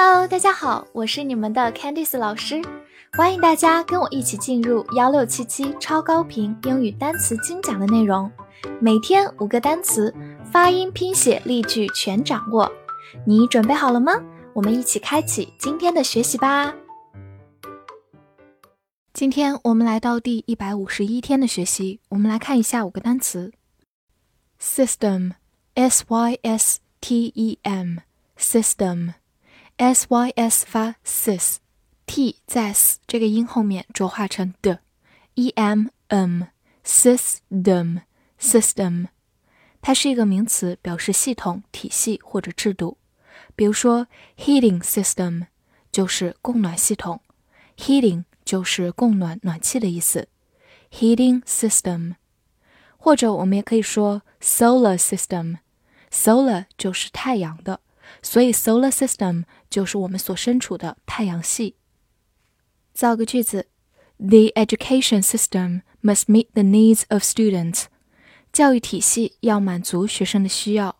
Hello，大家好，我是你们的 Candice 老师，欢迎大家跟我一起进入幺六七七超高频英语单词精讲的内容，每天五个单词，发音、拼写、例句全掌握。你准备好了吗？我们一起开启今天的学习吧。今天我们来到第一百五十一天的学习，我们来看一下五个单词：system，s y s t e m，system s y s 发 sis，t 在 s 这个音后面浊化成的，e m m，system，system，它是一个名词，表示系统、体系或者制度。比如说，heating system 就是供暖系统，heating。就是供暖暖气的意思，heating system，或者我们也可以说 solar system，solar 就是太阳的，所以 solar system 就是我们所身处的太阳系。造个句子：The education system must meet the needs of students。教育体系要满足学生的需要。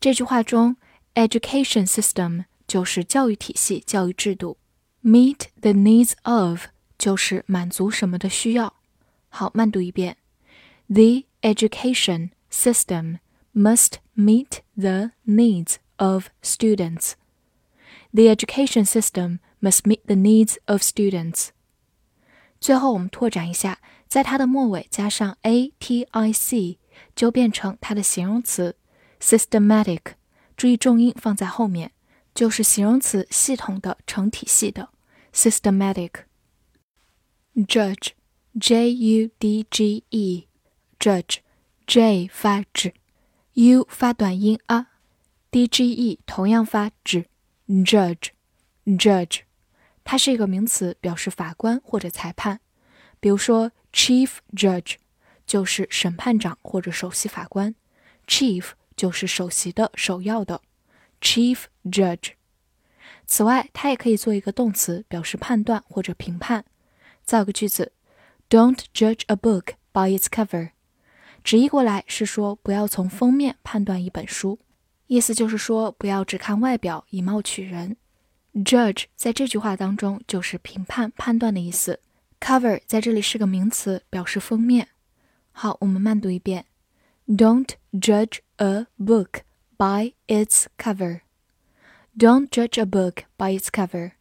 这句话中，education system 就是教育体系、教育制度，meet the needs of。就是满足什么的需要。好，慢读一遍。The education system must meet the needs of students. The education system must meet the needs of students. 最后，我们拓展一下，在它的末尾加上 a t i c，就变成它的形容词 systematic。注意重音放在后面，就是形容词系统的、成体系的 systematic。Judge, J U D G E, Judge, J 发 j，U 发短音啊 ，D G E 同样发 j，Judge, Judge，它是一个名词，表示法官或者裁判。比如说，Chief Judge 就是审判长或者首席法官，Chief 就是首席的、首要的，Chief Judge。此外，它也可以做一个动词，表示判断或者评判。造个句子，Don't judge a book by its cover。直译过来是说，不要从封面判断一本书，意思就是说，不要只看外表以貌取人。Judge 在这句话当中就是评判、判断的意思。Cover 在这里是个名词，表示封面。好，我们慢读一遍，Don't judge a book by its cover。Don't judge a book by its cover。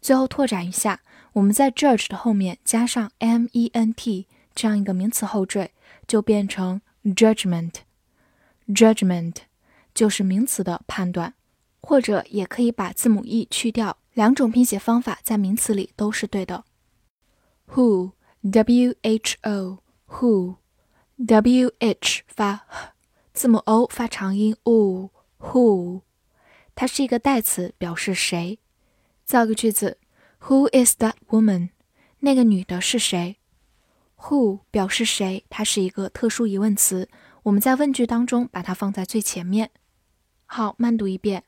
最后拓展一下。我们在 judge 的后面加上 ment 这样一个名词后缀，就变成 judgment。judgment 就是名词的判断，或者也可以把字母 e 去掉，两种拼写方法在名词里都是对的。who w h o who w h 发，字母 o 发长音 o, who，它是一个代词，表示谁。造个句子。Who is that woman？那个女的是谁？Who 表示谁，它是一个特殊疑问词，我们在问句当中把它放在最前面。好，慢读一遍。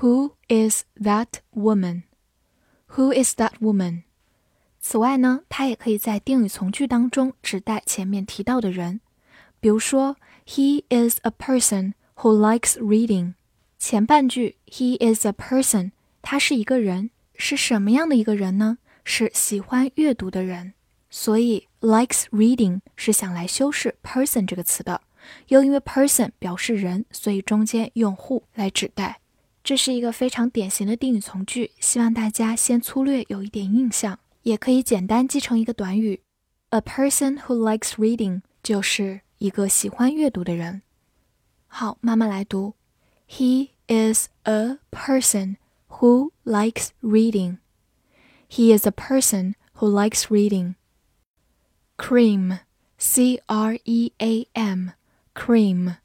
Who is that woman？Who is that woman？此外呢，它也可以在定语从句当中指代前面提到的人。比如说，He is a person who likes reading。前半句，He is a person，他是一个人。是什么样的一个人呢？是喜欢阅读的人，所以 likes reading 是想来修饰 person 这个词的。又因为 person 表示人，所以中间用 who 来指代。这是一个非常典型的定语从句，希望大家先粗略有一点印象，也可以简单记成一个短语：a person who likes reading 就是一个喜欢阅读的人。好，慢慢来读：He is a person。who likes reading. He is a person who likes reading. Cream, C R E A M, cream,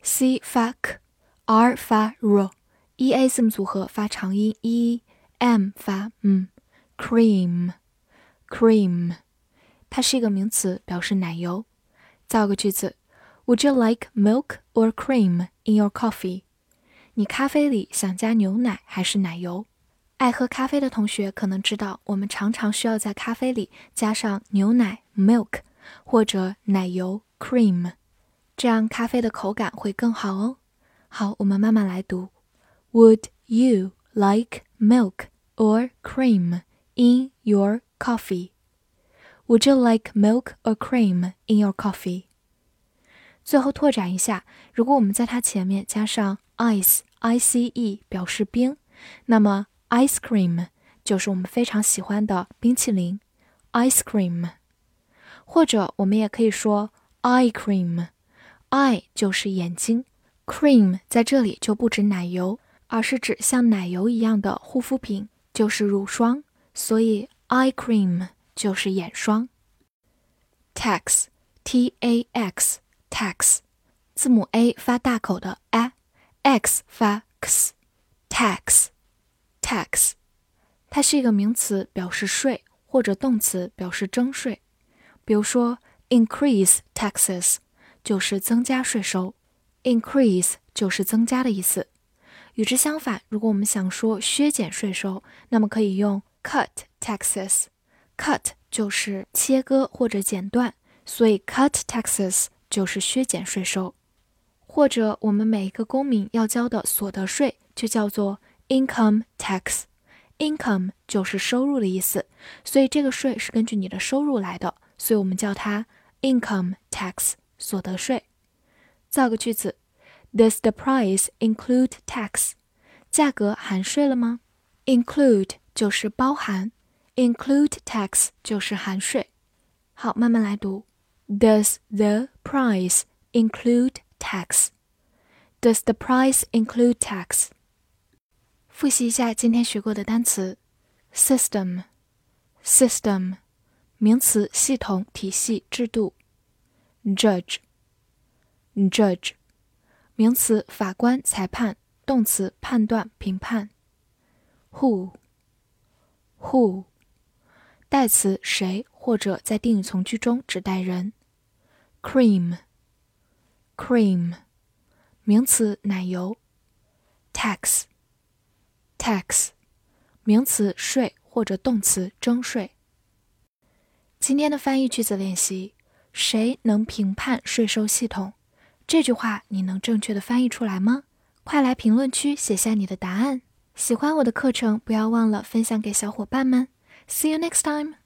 C 发 k，R 发 r，E A 字母组合发长音 e，M 发 m，cream，cream，它是一个名词，表示奶油。造个句子：Would you like milk or cream in your coffee? 你咖啡里想加牛奶还是奶油？爱喝咖啡的同学可能知道，我们常常需要在咖啡里加上牛奶 （milk） 或者奶油 （cream），这样咖啡的口感会更好哦。好，我们慢慢来读。Would you like milk or cream in your coffee? Would you like milk or cream in your coffee? 最后拓展一下，如果我们在它前面加上 ice i c e 表示冰，那么 ice cream 就是我们非常喜欢的冰淇淋 ice cream。或者我们也可以说 ice cream Eye 就是眼睛，cream 在这里就不指奶油，而是指像奶油一样的护肤品，就是乳霜，所以 eye cream 就是眼霜。tax t a x tax 字母 a 发大口的 a，x 发 x，tax tax 它是一个名词，表示税，或者动词表示征税。比如说，increase taxes 就是增加税收，increase 就是增加的意思。与之相反，如果我们想说削减税收，那么可以用 cut taxes。cut 就是切割或者剪断，所以 cut taxes 就是削减税收。或者我们每一个公民要交的所得税就叫做 income tax。income 就是收入的意思，所以这个税是根据你的收入来的。所以我们叫它 income tax 所得税。造个句子：Does the price include tax？价格含税了吗？Include 就是包含，include tax 就是含税。好，慢慢来读。Does the price include tax？Does the price include tax？复习一下今天学过的单词：system，system。名词：系统、体系、制度。 judge，judge，名词：法官、裁判；动词：判断、评判。who，who，代词：谁或者在定语从句中指代人。cream，cream，名词：奶油。tax，tax，名词：税或者动词：征税。今天的翻译句子练习：谁能评判税收系统？这句话你能正确的翻译出来吗？快来评论区写下你的答案。喜欢我的课程，不要忘了分享给小伙伴们。See you next time.